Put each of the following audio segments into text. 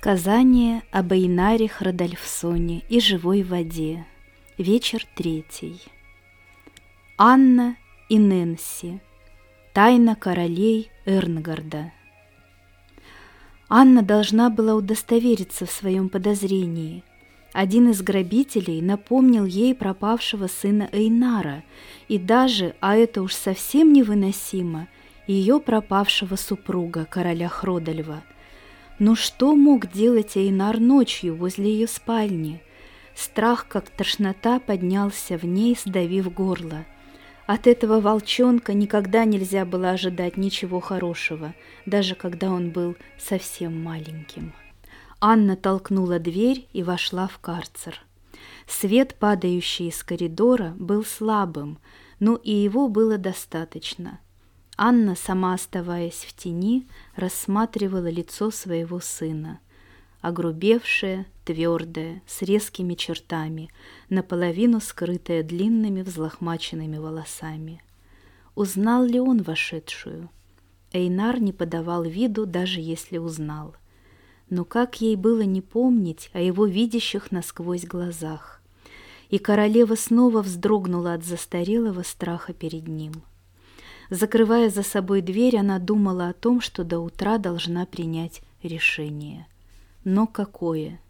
Сказание об Эйнаре Храдальфсоне и живой воде. Вечер третий. Анна и Нэнси. Тайна королей Эрнгарда. Анна должна была удостовериться в своем подозрении. Один из грабителей напомнил ей пропавшего сына Эйнара, и даже, а это уж совсем невыносимо, ее пропавшего супруга, короля Хродальва – но что мог делать Эйнар ночью возле ее спальни? Страх, как тошнота, поднялся в ней, сдавив горло. От этого волчонка никогда нельзя было ожидать ничего хорошего, даже когда он был совсем маленьким. Анна толкнула дверь и вошла в карцер. Свет, падающий из коридора, был слабым, но и его было достаточно – Анна, сама оставаясь в тени, рассматривала лицо своего сына. Огрубевшее, твердое, с резкими чертами, наполовину скрытое длинными взлохмаченными волосами. Узнал ли он вошедшую? Эйнар не подавал виду, даже если узнал. Но как ей было не помнить о его видящих насквозь глазах? И королева снова вздрогнула от застарелого страха перед ним — Закрывая за собой дверь, она думала о том, что до утра должна принять решение. Но какое?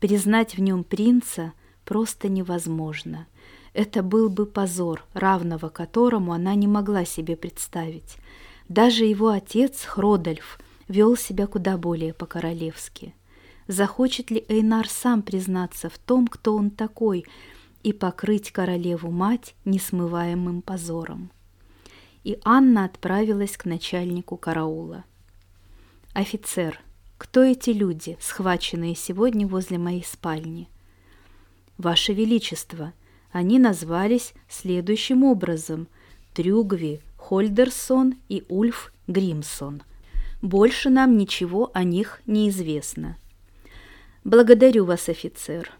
Признать в нем принца просто невозможно. Это был бы позор, равного которому она не могла себе представить. Даже его отец, Хродольф, вел себя куда более по-королевски. Захочет ли Эйнар сам признаться в том, кто он такой, и покрыть королеву-мать несмываемым позором? И Анна отправилась к начальнику караула. «Офицер, кто эти люди, схваченные сегодня возле моей спальни?» «Ваше Величество, они назвались следующим образом – Трюгви Хольдерсон и Ульф Гримсон. Больше нам ничего о них не известно». «Благодарю вас, офицер».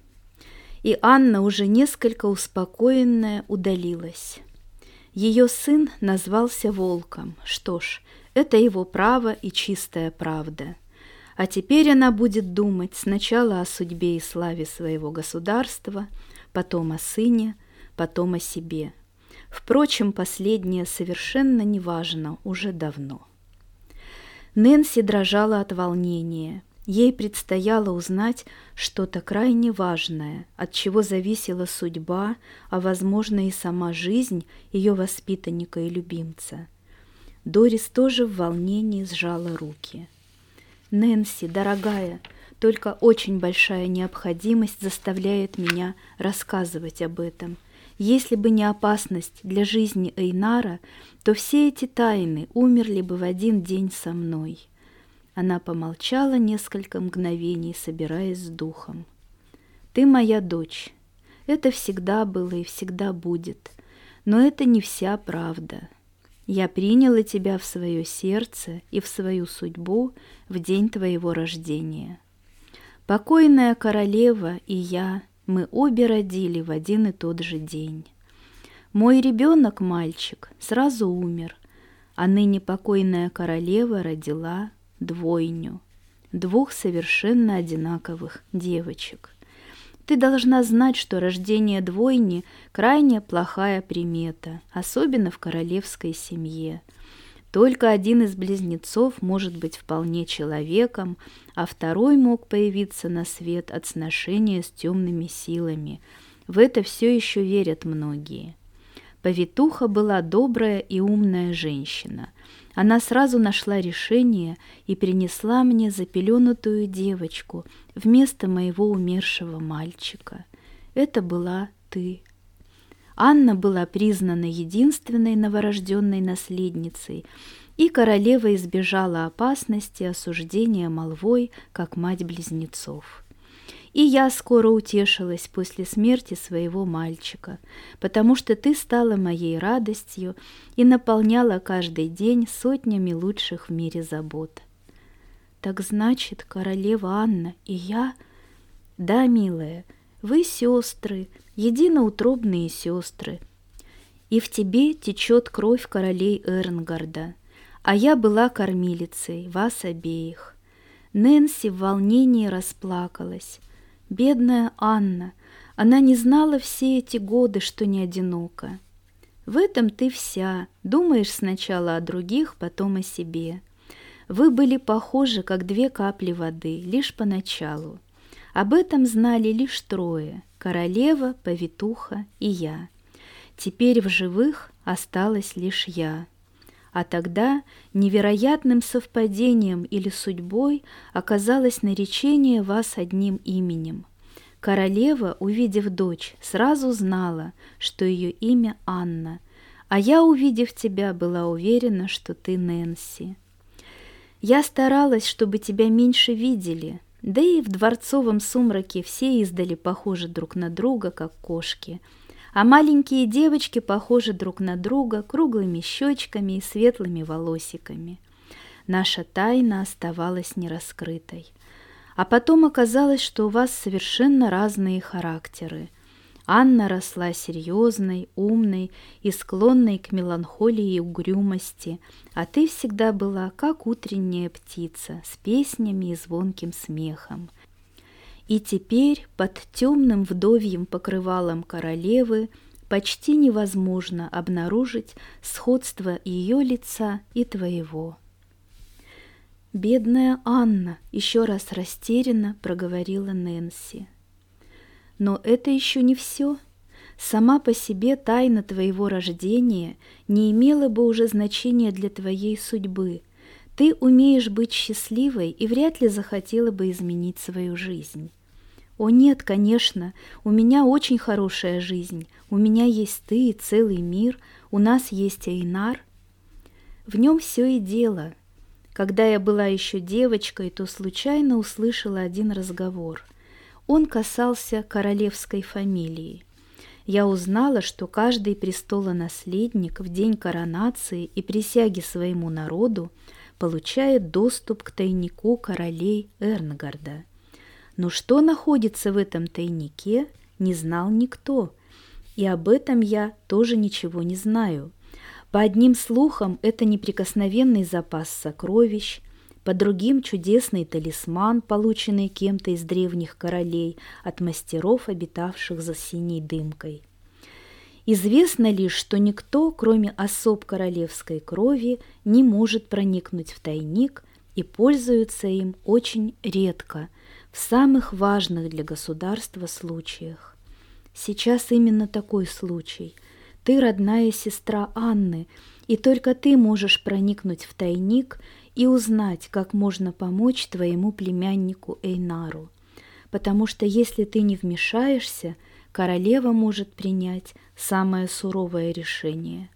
И Анна, уже несколько успокоенная, удалилась. Ее сын назвался волком. Что ж, это его право и чистая правда. А теперь она будет думать сначала о судьбе и славе своего государства, потом о сыне, потом о себе. Впрочем, последнее совершенно неважно уже давно. Нэнси дрожала от волнения – Ей предстояло узнать что-то крайне важное, от чего зависела судьба, а, возможно, и сама жизнь ее воспитанника и любимца. Дорис тоже в волнении сжала руки. «Нэнси, дорогая, только очень большая необходимость заставляет меня рассказывать об этом. Если бы не опасность для жизни Эйнара, то все эти тайны умерли бы в один день со мной». Она помолчала несколько мгновений, собираясь с духом. «Ты моя дочь. Это всегда было и всегда будет. Но это не вся правда. Я приняла тебя в свое сердце и в свою судьбу в день твоего рождения. Покойная королева и я, мы обе родили в один и тот же день. Мой ребенок, мальчик, сразу умер, а ныне покойная королева родила двойню, двух совершенно одинаковых девочек. Ты должна знать, что рождение двойни – крайне плохая примета, особенно в королевской семье. Только один из близнецов может быть вполне человеком, а второй мог появиться на свет от сношения с темными силами. В это все еще верят многие. Повитуха была добрая и умная женщина – она сразу нашла решение и принесла мне запеленутую девочку вместо моего умершего мальчика. Это была ты. Анна была признана единственной новорожденной наследницей, и королева избежала опасности осуждения молвой, как мать близнецов. И я скоро утешилась после смерти своего мальчика, потому что ты стала моей радостью и наполняла каждый день сотнями лучших в мире забот. Так значит, королева Анна и я... Да, милая, вы сестры, единоутробные сестры. И в тебе течет кровь королей Эрнгарда, а я была кормилицей вас обеих. Нэнси в волнении расплакалась. Бедная Анна, она не знала все эти годы, что не одинока. В этом ты вся, думаешь сначала о других, потом о себе. Вы были похожи, как две капли воды, лишь поначалу. Об этом знали лишь трое – королева, повитуха и я. Теперь в живых осталась лишь я. А тогда невероятным совпадением или судьбой оказалось наречение вас одним именем. Королева, увидев дочь, сразу знала, что ее имя Анна, а я, увидев тебя, была уверена, что ты Нэнси. Я старалась, чтобы тебя меньше видели, да и в дворцовом сумраке все издали похожи друг на друга, как кошки, а маленькие девочки похожи друг на друга круглыми щечками и светлыми волосиками. Наша тайна оставалась нераскрытой. А потом оказалось, что у вас совершенно разные характеры – Анна росла серьезной, умной и склонной к меланхолии и угрюмости, а ты всегда была как утренняя птица с песнями и звонким смехом. И теперь под темным вдовьим покрывалом королевы почти невозможно обнаружить сходство ее лица и твоего. «Бедная Анна!» — еще раз растерянно проговорила Нэнси. Но это еще не все. Сама по себе тайна твоего рождения не имела бы уже значения для твоей судьбы. Ты умеешь быть счастливой и вряд ли захотела бы изменить свою жизнь. О нет, конечно, у меня очень хорошая жизнь. У меня есть ты и целый мир, у нас есть Эйнар. В нем все и дело. Когда я была еще девочкой, то случайно услышала один разговор – он касался королевской фамилии. Я узнала, что каждый престолонаследник в день коронации и присяги своему народу получает доступ к тайнику королей Эрнгарда. Но что находится в этом тайнике, не знал никто, и об этом я тоже ничего не знаю. По одним слухам, это неприкосновенный запас сокровищ – по другим чудесный талисман, полученный кем-то из древних королей от мастеров, обитавших за синей дымкой. Известно лишь, что никто, кроме особ королевской крови, не может проникнуть в тайник и пользуется им очень редко, в самых важных для государства случаях. Сейчас именно такой случай. Ты родная сестра Анны, и только ты можешь проникнуть в тайник и узнать, как можно помочь твоему племяннику Эйнару. Потому что если ты не вмешаешься, королева может принять самое суровое решение.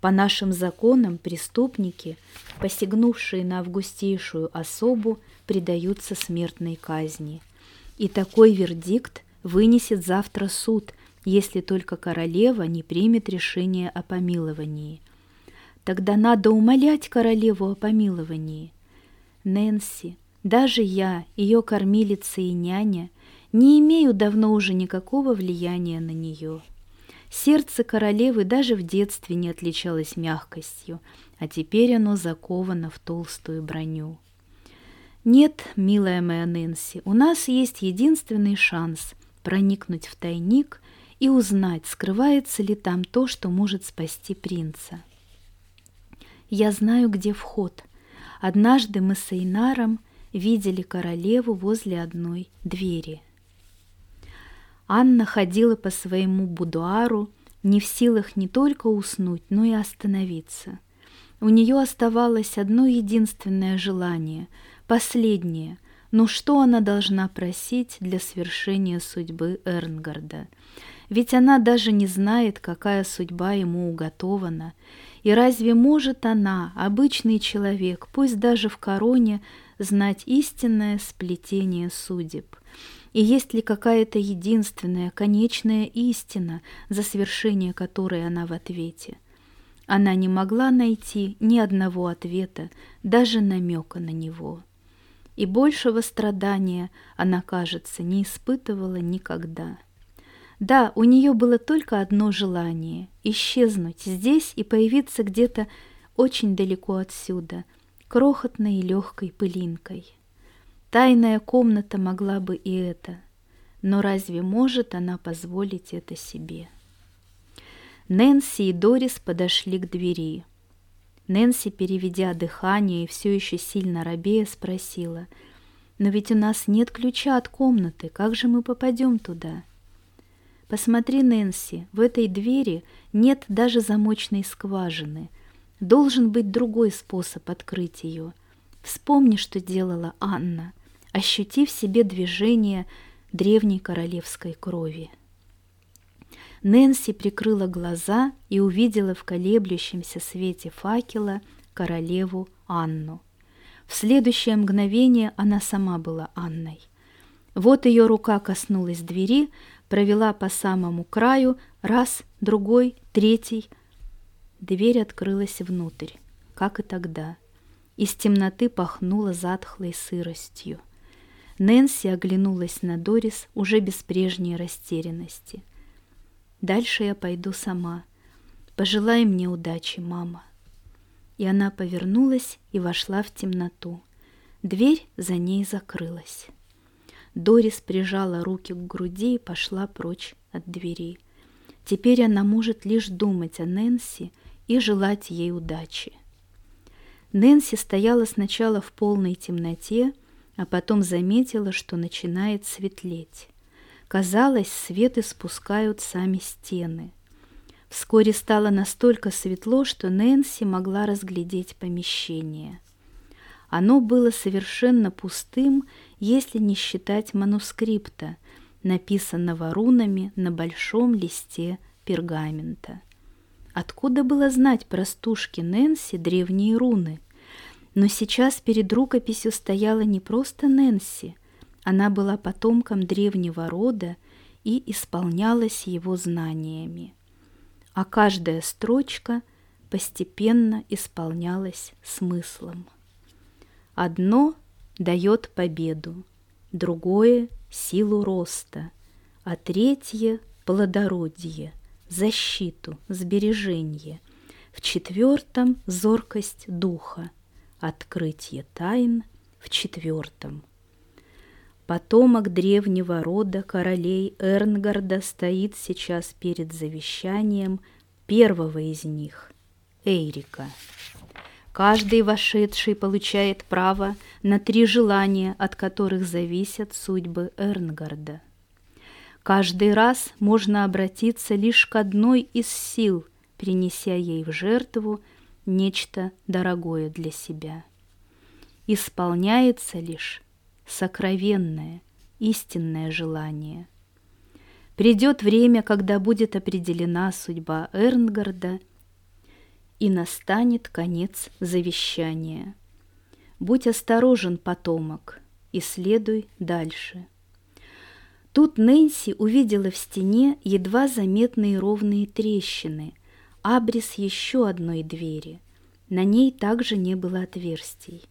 По нашим законам преступники, посягнувшие на августейшую особу, предаются смертной казни. И такой вердикт вынесет завтра суд, если только королева не примет решение о помиловании – Тогда надо умолять королеву о помиловании. Нэнси, даже я, ее кормилица и няня, не имею давно уже никакого влияния на нее. Сердце королевы даже в детстве не отличалось мягкостью, а теперь оно заковано в толстую броню. Нет, милая моя Нэнси, у нас есть единственный шанс проникнуть в тайник и узнать, скрывается ли там то, что может спасти принца. Я знаю, где вход. Однажды мы с Эйнаром видели королеву возле одной двери. Анна ходила по своему будуару, не в силах не только уснуть, но и остановиться. У нее оставалось одно единственное желание, последнее, но что она должна просить для свершения судьбы Эрнгарда? Ведь она даже не знает, какая судьба ему уготована, и разве может она, обычный человек, пусть даже в короне, знать истинное сплетение судеб? И есть ли какая-то единственная, конечная истина, за свершение которой она в ответе? Она не могла найти ни одного ответа, даже намека на него. И большего страдания она, кажется, не испытывала никогда. Да, у нее было только одно желание — исчезнуть здесь и появиться где-то очень далеко отсюда, крохотной и легкой пылинкой. Тайная комната могла бы и это, но разве может она позволить это себе? Нэнси и Дорис подошли к двери. Нэнси, переведя дыхание и все еще сильно робея, спросила, «Но ведь у нас нет ключа от комнаты, как же мы попадем туда?» «Посмотри, Нэнси, в этой двери нет даже замочной скважины. Должен быть другой способ открыть ее. Вспомни, что делала Анна, ощути в себе движение древней королевской крови». Нэнси прикрыла глаза и увидела в колеблющемся свете факела королеву Анну. В следующее мгновение она сама была Анной. Вот ее рука коснулась двери, провела по самому краю, раз, другой, третий. Дверь открылась внутрь, как и тогда. Из темноты пахнуло затхлой сыростью. Нэнси оглянулась на Дорис уже без прежней растерянности. Дальше я пойду сама. Пожелай мне удачи, мама. И она повернулась и вошла в темноту. Дверь за ней закрылась. Дорис прижала руки к груди и пошла прочь от двери. Теперь она может лишь думать о Нэнси и желать ей удачи. Нэнси стояла сначала в полной темноте, а потом заметила, что начинает светлеть. Казалось, свет испускают сами стены. Вскоре стало настолько светло, что Нэнси могла разглядеть помещение. Оно было совершенно пустым, если не считать манускрипта, написанного рунами на большом листе пергамента. Откуда было знать простушке Нэнси древние руны? Но сейчас перед рукописью стояла не просто Нэнси – она была потомком древнего рода и исполнялась его знаниями. А каждая строчка постепенно исполнялась смыслом. Одно дает победу, другое — силу роста, а третье — плодородие, защиту, сбережение, в четвертом — зоркость духа, открытие тайн в четвертом — Потомок древнего рода королей Эрнгарда стоит сейчас перед завещанием первого из них – Эйрика. Каждый вошедший получает право на три желания, от которых зависят судьбы Эрнгарда. Каждый раз можно обратиться лишь к одной из сил, принеся ей в жертву нечто дорогое для себя. Исполняется лишь сокровенное, истинное желание. Придет время, когда будет определена судьба Эрнгарда, и настанет конец завещания. Будь осторожен, потомок, и следуй дальше. Тут Нэнси увидела в стене едва заметные ровные трещины, абрис еще одной двери. На ней также не было отверстий.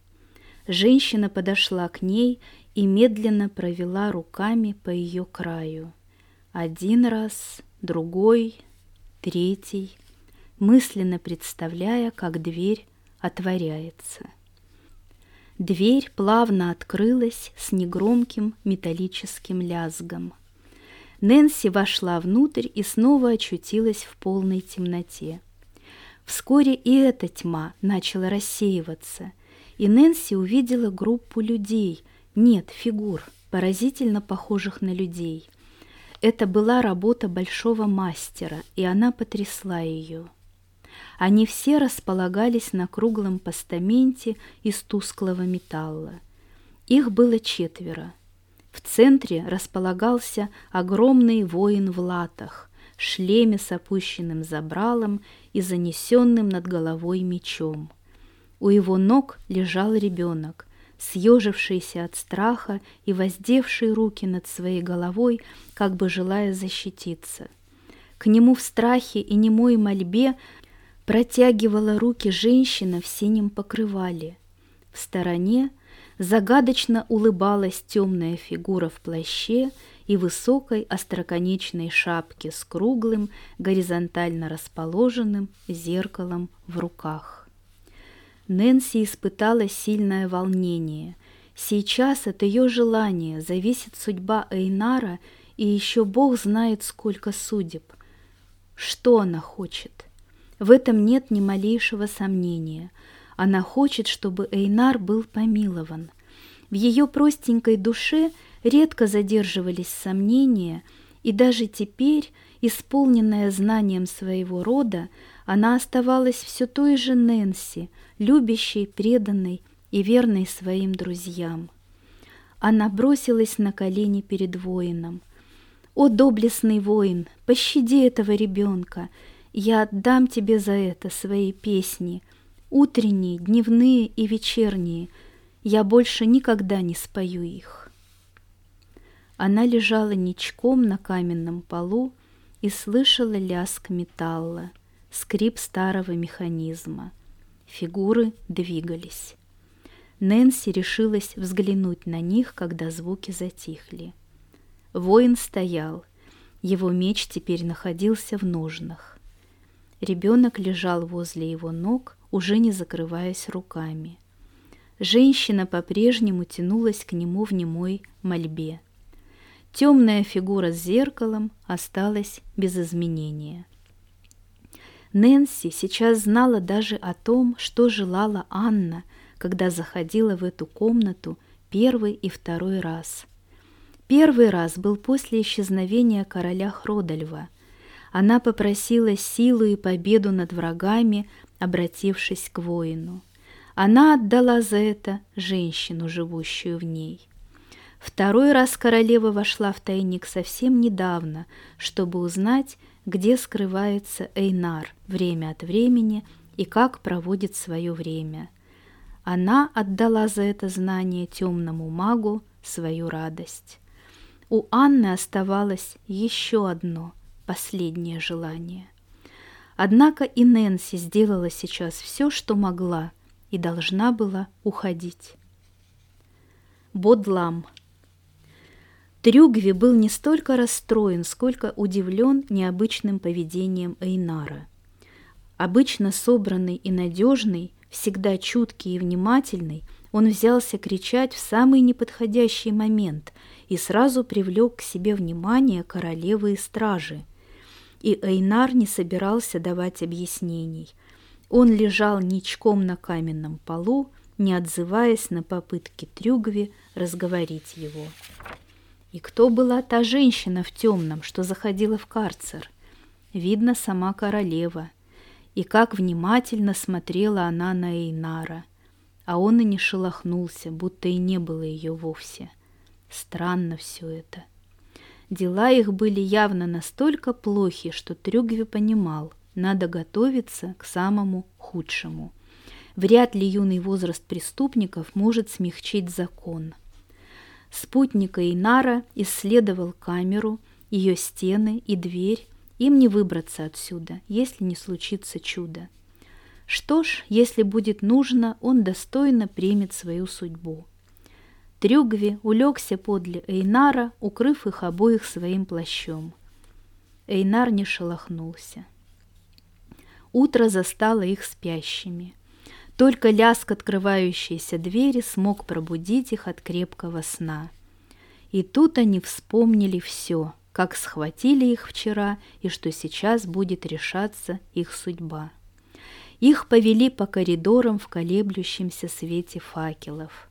Женщина подошла к ней и медленно провела руками по ее краю. Один раз, другой, третий, мысленно представляя, как дверь отворяется. Дверь плавно открылась с негромким металлическим лязгом. Нэнси вошла внутрь и снова очутилась в полной темноте. Вскоре и эта тьма начала рассеиваться, и Нэнси увидела группу людей, нет, фигур, поразительно похожих на людей. Это была работа большого мастера, и она потрясла ее. Они все располагались на круглом постаменте из тусклого металла. Их было четверо. В центре располагался огромный воин в латах, шлеме с опущенным забралом и занесенным над головой мечом – у его ног лежал ребенок, съежившийся от страха и воздевший руки над своей головой, как бы желая защититься. К нему в страхе и немой мольбе протягивала руки женщина в синем покрывале. В стороне загадочно улыбалась темная фигура в плаще и высокой остроконечной шапке с круглым, горизонтально расположенным зеркалом в руках. Нэнси испытала сильное волнение. Сейчас от ее желания зависит судьба Эйнара, и еще Бог знает, сколько судеб. Что она хочет? В этом нет ни малейшего сомнения. Она хочет, чтобы Эйнар был помилован. В ее простенькой душе редко задерживались сомнения, и даже теперь, исполненная знанием своего рода, она оставалась все той же Нэнси, любящей, преданной и верной своим друзьям. Она бросилась на колени перед воином. «О, доблестный воин, пощади этого ребенка! Я отдам тебе за это свои песни, утренние, дневные и вечерние. Я больше никогда не спою их». Она лежала ничком на каменном полу и слышала лязг металла, скрип старого механизма. Фигуры двигались. Нэнси решилась взглянуть на них, когда звуки затихли. Воин стоял. Его меч теперь находился в ножнах. Ребенок лежал возле его ног, уже не закрываясь руками. Женщина по-прежнему тянулась к нему в немой мольбе. Темная фигура с зеркалом осталась без изменения. Нэнси сейчас знала даже о том, что желала Анна, когда заходила в эту комнату первый и второй раз. Первый раз был после исчезновения короля Хродальва. Она попросила силу и победу над врагами, обратившись к воину. Она отдала за это женщину, живущую в ней. Второй раз королева вошла в тайник совсем недавно, чтобы узнать, где скрывается Эйнар время от времени и как проводит свое время. Она отдала за это знание темному магу свою радость. У Анны оставалось еще одно, последнее желание. Однако и Нэнси сделала сейчас все, что могла, и должна была уходить. Бодлам. Трюгви был не столько расстроен, сколько удивлен необычным поведением Эйнара. Обычно собранный и надежный, Всегда чуткий и внимательный, он взялся кричать в самый неподходящий момент и сразу привлек к себе внимание королевы и стражи. И Эйнар не собирался давать объяснений. Он лежал ничком на каменном полу, не отзываясь на попытки Трюгви разговорить его. И кто была та женщина в темном, что заходила в карцер? Видно, сама королева – и как внимательно смотрела она на Эйнара, а он и не шелохнулся, будто и не было ее вовсе. Странно все это. Дела их были явно настолько плохи, что Трюгви понимал, надо готовиться к самому худшему. Вряд ли юный возраст преступников может смягчить закон. Спутник Эйнара исследовал камеру, ее стены и дверь, им не выбраться отсюда, если не случится чудо. Что ж, если будет нужно, он достойно примет свою судьбу. Трюгви улегся подле Эйнара, укрыв их обоих своим плащом. Эйнар не шелохнулся. Утро застало их спящими. Только лязг открывающейся двери смог пробудить их от крепкого сна. И тут они вспомнили все — как схватили их вчера и что сейчас будет решаться их судьба. Их повели по коридорам в колеблющемся свете факелов.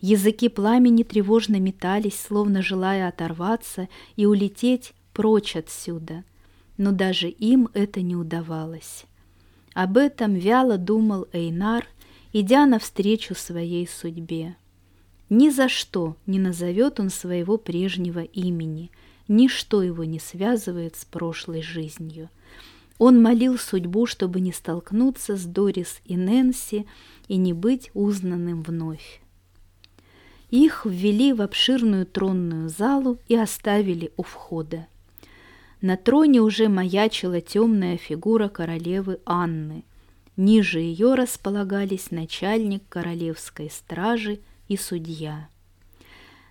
Языки пламени тревожно метались, словно желая оторваться и улететь прочь отсюда, но даже им это не удавалось. Об этом вяло думал Эйнар, идя навстречу своей судьбе. Ни за что не назовет он своего прежнего имени – Ничто его не связывает с прошлой жизнью. Он молил судьбу, чтобы не столкнуться с Дорис и Нэнси и не быть узнанным вновь. Их ввели в обширную тронную залу и оставили у входа. На троне уже маячила темная фигура королевы Анны. Ниже ее располагались начальник королевской стражи и судья.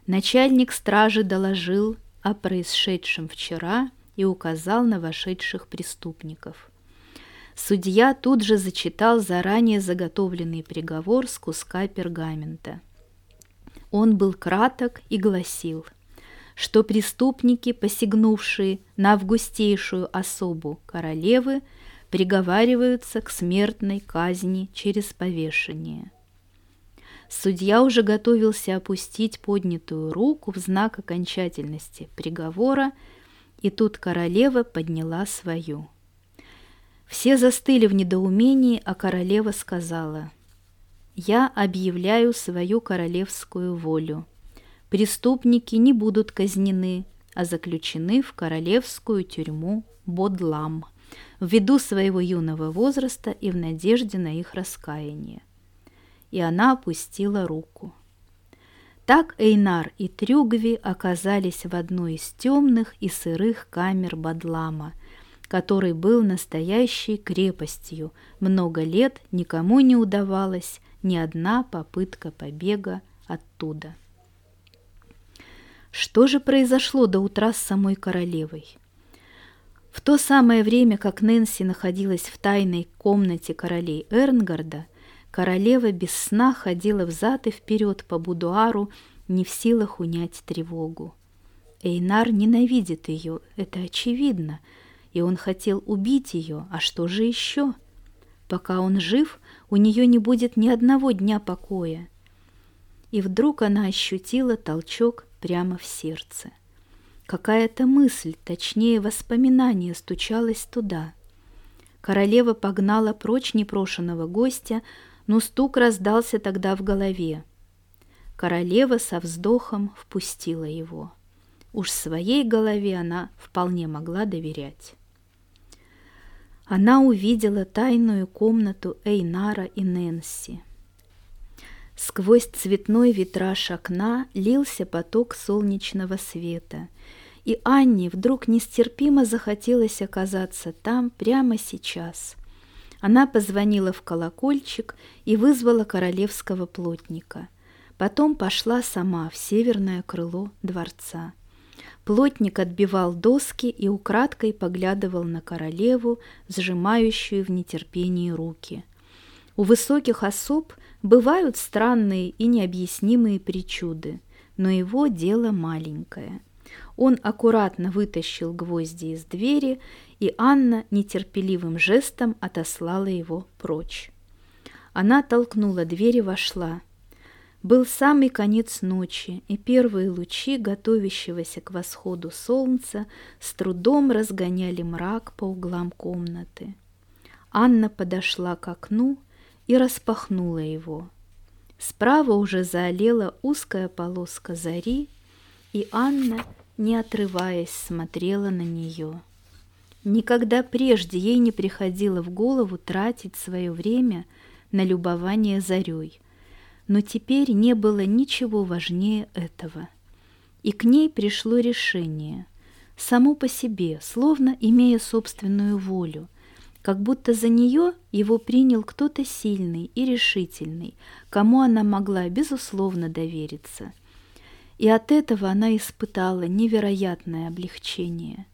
Начальник стражи доложил, о происшедшем вчера и указал на вошедших преступников. Судья тут же зачитал заранее заготовленный приговор с куска пергамента. Он был краток и гласил, что преступники, посягнувшие на августейшую особу королевы, приговариваются к смертной казни через повешение. Судья уже готовился опустить поднятую руку в знак окончательности приговора, и тут королева подняла свою. Все застыли в недоумении, а королева сказала, «Я объявляю свою королевскую волю. Преступники не будут казнены, а заключены в королевскую тюрьму Бодлам ввиду своего юного возраста и в надежде на их раскаяние. И она опустила руку. Так Эйнар и Трюгви оказались в одной из темных и сырых камер Бадлама – который был настоящей крепостью. Много лет никому не удавалась ни одна попытка побега оттуда. Что же произошло до утра с самой королевой? В то самое время, как Нэнси находилась в тайной комнате королей Эрнгарда, королева без сна ходила взад и вперед по будуару, не в силах унять тревогу. Эйнар ненавидит ее, это очевидно – и он хотел убить ее, а что же еще? Пока он жив, у нее не будет ни одного дня покоя. И вдруг она ощутила толчок прямо в сердце. Какая-то мысль, точнее воспоминание, стучалось туда. Королева погнала прочь непрошенного гостя, но стук раздался тогда в голове. Королева со вздохом впустила его. Уж своей голове она вполне могла доверять она увидела тайную комнату Эйнара и Нэнси. Сквозь цветной витраж окна лился поток солнечного света, и Анне вдруг нестерпимо захотелось оказаться там прямо сейчас. Она позвонила в колокольчик и вызвала королевского плотника. Потом пошла сама в северное крыло дворца. Плотник отбивал доски и украдкой поглядывал на королеву, сжимающую в нетерпении руки. У высоких особ бывают странные и необъяснимые причуды, но его дело маленькое. Он аккуратно вытащил гвозди из двери, и Анна нетерпеливым жестом отослала его прочь. Она толкнула дверь и вошла. Был самый конец ночи, и первые лучи готовящегося к восходу солнца с трудом разгоняли мрак по углам комнаты. Анна подошла к окну и распахнула его. Справа уже заолела узкая полоска зари, и Анна, не отрываясь, смотрела на нее. Никогда прежде ей не приходило в голову тратить свое время на любование зарей – но теперь не было ничего важнее этого. И к ней пришло решение, само по себе, словно имея собственную волю, как будто за нее его принял кто-то сильный и решительный, кому она могла безусловно довериться. И от этого она испытала невероятное облегчение.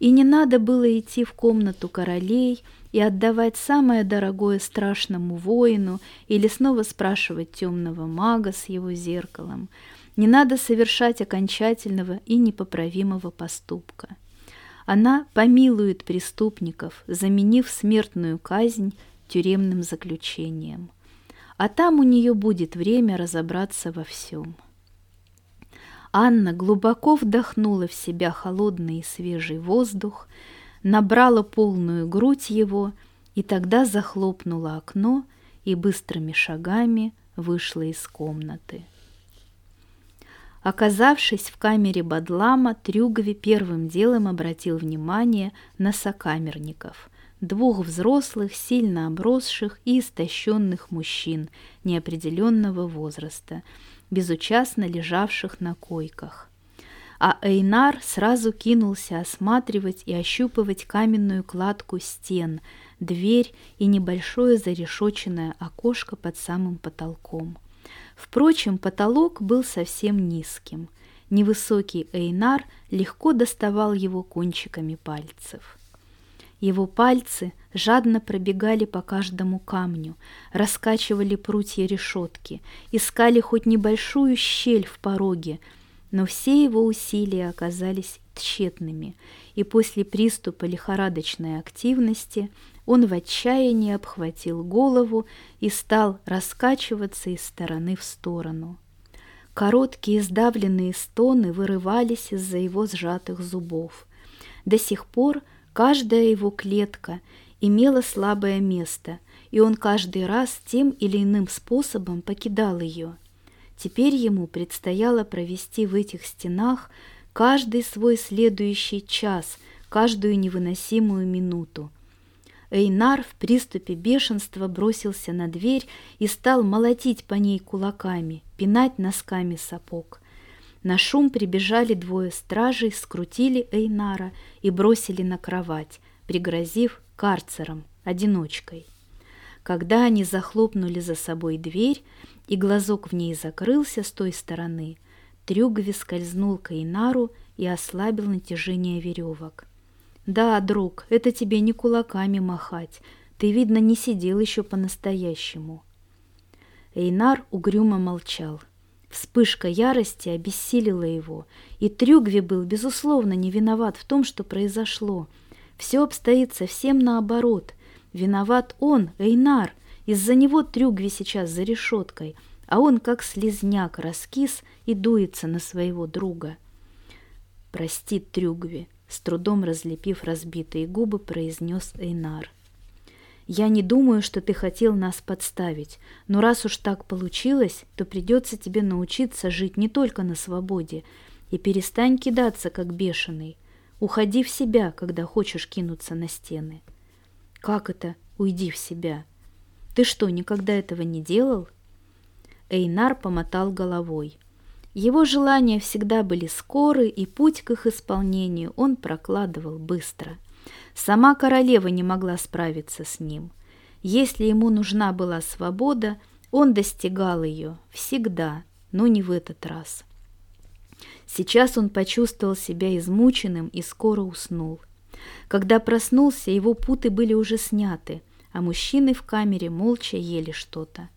И не надо было идти в комнату королей – и отдавать самое дорогое страшному воину или снова спрашивать темного мага с его зеркалом. Не надо совершать окончательного и непоправимого поступка. Она помилует преступников, заменив смертную казнь тюремным заключением. А там у нее будет время разобраться во всем. Анна глубоко вдохнула в себя холодный и свежий воздух, набрала полную грудь его и тогда захлопнула окно и быстрыми шагами вышла из комнаты. Оказавшись в камере Бадлама, Трюгови первым делом обратил внимание на сокамерников, двух взрослых, сильно обросших и истощенных мужчин неопределенного возраста, безучастно лежавших на койках а Эйнар сразу кинулся осматривать и ощупывать каменную кладку стен, дверь и небольшое зарешоченное окошко под самым потолком. Впрочем, потолок был совсем низким. Невысокий Эйнар легко доставал его кончиками пальцев. Его пальцы жадно пробегали по каждому камню, раскачивали прутья решетки, искали хоть небольшую щель в пороге, но все его усилия оказались тщетными, и после приступа лихорадочной активности он в отчаянии обхватил голову и стал раскачиваться из стороны в сторону. Короткие сдавленные стоны вырывались из-за его сжатых зубов. До сих пор каждая его клетка имела слабое место, и он каждый раз тем или иным способом покидал ее. Теперь ему предстояло провести в этих стенах каждый свой следующий час, каждую невыносимую минуту. Эйнар в приступе бешенства бросился на дверь и стал молотить по ней кулаками, пинать носками сапог. На шум прибежали двое стражей, скрутили Эйнара и бросили на кровать, пригрозив карцером, одиночкой. Когда они захлопнули за собой дверь, и глазок в ней закрылся с той стороны, Трюгви скользнул к Эйнару и ослабил натяжение веревок. «Да, друг, это тебе не кулаками махать. Ты, видно, не сидел еще по-настоящему». Эйнар угрюмо молчал. Вспышка ярости обессилила его, и Трюгви был, безусловно, не виноват в том, что произошло. Все обстоит совсем наоборот. Виноват он, Эйнар. Из-за него Трюгви сейчас за решеткой, а он как слезняк раскис и дуется на своего друга. «Прости, Трюгви», с трудом разлепив разбитые губы, произнес Эйнар. «Я не думаю, что ты хотел нас подставить, но раз уж так получилось, то придется тебе научиться жить не только на свободе, и перестань кидаться, как бешеный. Уходи в себя, когда хочешь кинуться на стены». «Как это? Уйди в себя. Ты что, никогда этого не делал?» Эйнар помотал головой. Его желания всегда были скоры, и путь к их исполнению он прокладывал быстро. Сама королева не могла справиться с ним. Если ему нужна была свобода, он достигал ее всегда, но не в этот раз. Сейчас он почувствовал себя измученным и скоро уснул. Когда проснулся, его путы были уже сняты, а мужчины в камере молча ели что-то.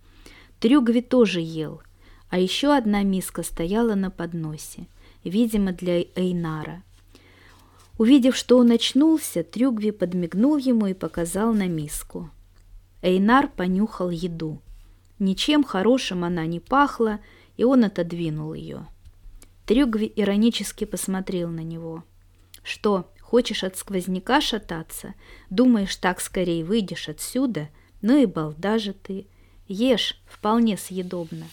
Трюгви тоже ел – а еще одна миска стояла на подносе, видимо, для Эйнара. Увидев, что он очнулся, Трюгви подмигнул ему и показал на миску. Эйнар понюхал еду. Ничем хорошим она не пахла, и он отодвинул ее. Трюгви иронически посмотрел на него. «Что, хочешь от сквозняка шататься? Думаешь, так скорее выйдешь отсюда? Ну и балда же ты. Ешь, вполне съедобно».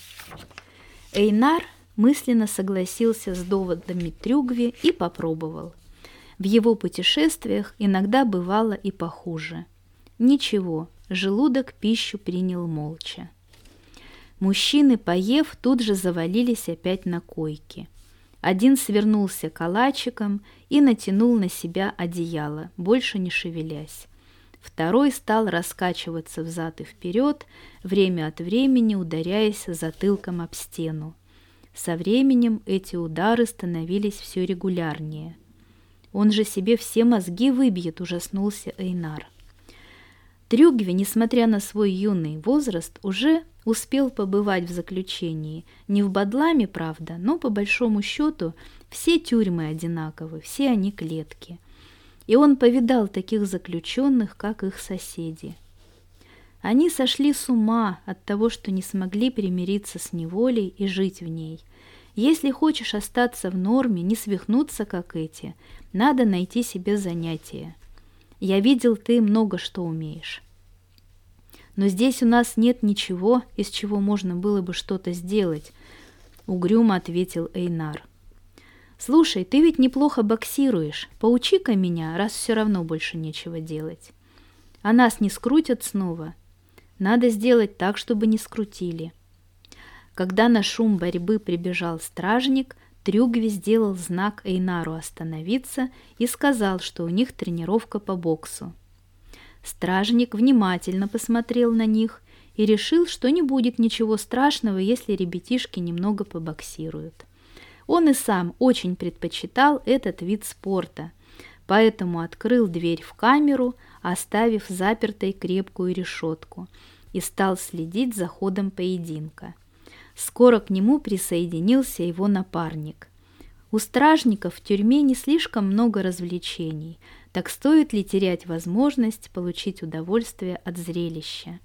Эйнар мысленно согласился с доводами Трюгви и попробовал. В его путешествиях иногда бывало и похуже. Ничего, желудок пищу принял молча. Мужчины, поев, тут же завалились опять на койки. Один свернулся калачиком и натянул на себя одеяло, больше не шевелясь. Второй стал раскачиваться взад и вперед, время от времени ударяясь затылком об стену. Со временем эти удары становились все регулярнее. Он же себе все мозги выбьет, ужаснулся Эйнар. Трюгви, несмотря на свой юный возраст, уже успел побывать в заключении. Не в Бадламе, правда, но по большому счету все тюрьмы одинаковы, все они клетки – и он повидал таких заключенных, как их соседи. Они сошли с ума от того, что не смогли примириться с неволей и жить в ней. Если хочешь остаться в норме, не свихнуться, как эти, надо найти себе занятие. Я видел, ты много что умеешь. Но здесь у нас нет ничего, из чего можно было бы что-то сделать, угрюмо ответил Эйнар. «Слушай, ты ведь неплохо боксируешь. Поучи-ка меня, раз все равно больше нечего делать. А нас не скрутят снова? Надо сделать так, чтобы не скрутили». Когда на шум борьбы прибежал стражник, Трюгви сделал знак Эйнару остановиться и сказал, что у них тренировка по боксу. Стражник внимательно посмотрел на них и решил, что не будет ничего страшного, если ребятишки немного побоксируют. Он и сам очень предпочитал этот вид спорта. поэтому открыл дверь в камеру, оставив запертой крепкую решетку, и стал следить за ходом поединка. Скоро к нему присоединился его напарник. У стражников в тюрьме не слишком много развлечений, так стоит ли терять возможность получить удовольствие от зрелища?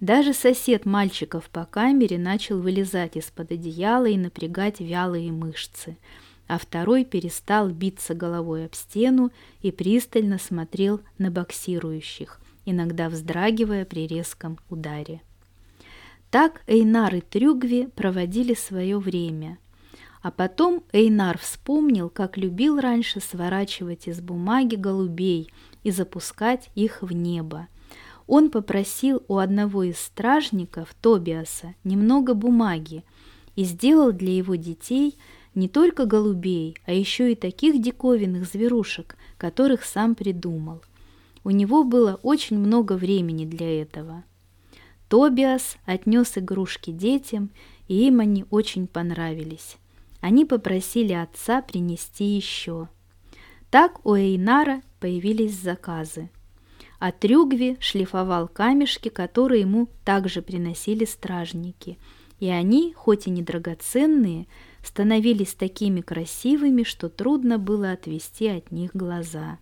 Даже сосед мальчиков по камере начал вылезать из-под одеяла и напрягать вялые мышцы, а второй перестал биться головой об стену и пристально смотрел на боксирующих, иногда вздрагивая при резком ударе. Так Эйнар и Трюгви проводили свое время. А потом Эйнар вспомнил, как любил раньше сворачивать из бумаги голубей и запускать их в небо – он попросил у одного из стражников, Тобиаса, немного бумаги и сделал для его детей не только голубей, а еще и таких диковинных зверушек, которых сам придумал. У него было очень много времени для этого. Тобиас отнес игрушки детям, и им они очень понравились. Они попросили отца принести еще. Так у Эйнара появились заказы – а Трюгви шлифовал камешки, которые ему также приносили стражники. И они, хоть и не драгоценные, становились такими красивыми, что трудно было отвести от них глаза.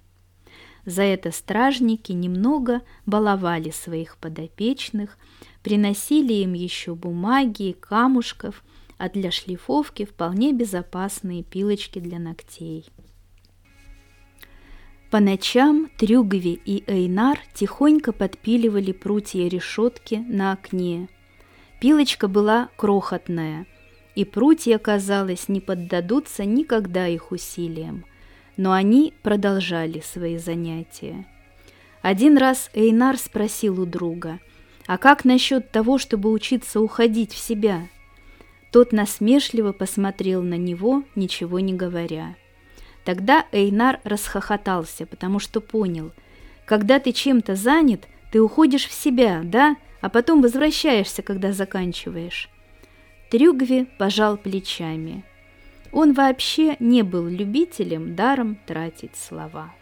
За это стражники немного баловали своих подопечных, приносили им еще бумаги и камушков, а для шлифовки вполне безопасные пилочки для ногтей. По ночам Трюгви и Эйнар тихонько подпиливали прутья решетки на окне. Пилочка была крохотная, и прутья, казалось, не поддадутся никогда их усилиям. Но они продолжали свои занятия. Один раз Эйнар спросил у друга, «А как насчет того, чтобы учиться уходить в себя?» Тот насмешливо посмотрел на него, ничего не говоря. Тогда Эйнар расхохотался, потому что понял, когда ты чем-то занят, ты уходишь в себя, да, а потом возвращаешься, когда заканчиваешь. Трюгви пожал плечами. Он вообще не был любителем даром тратить слова.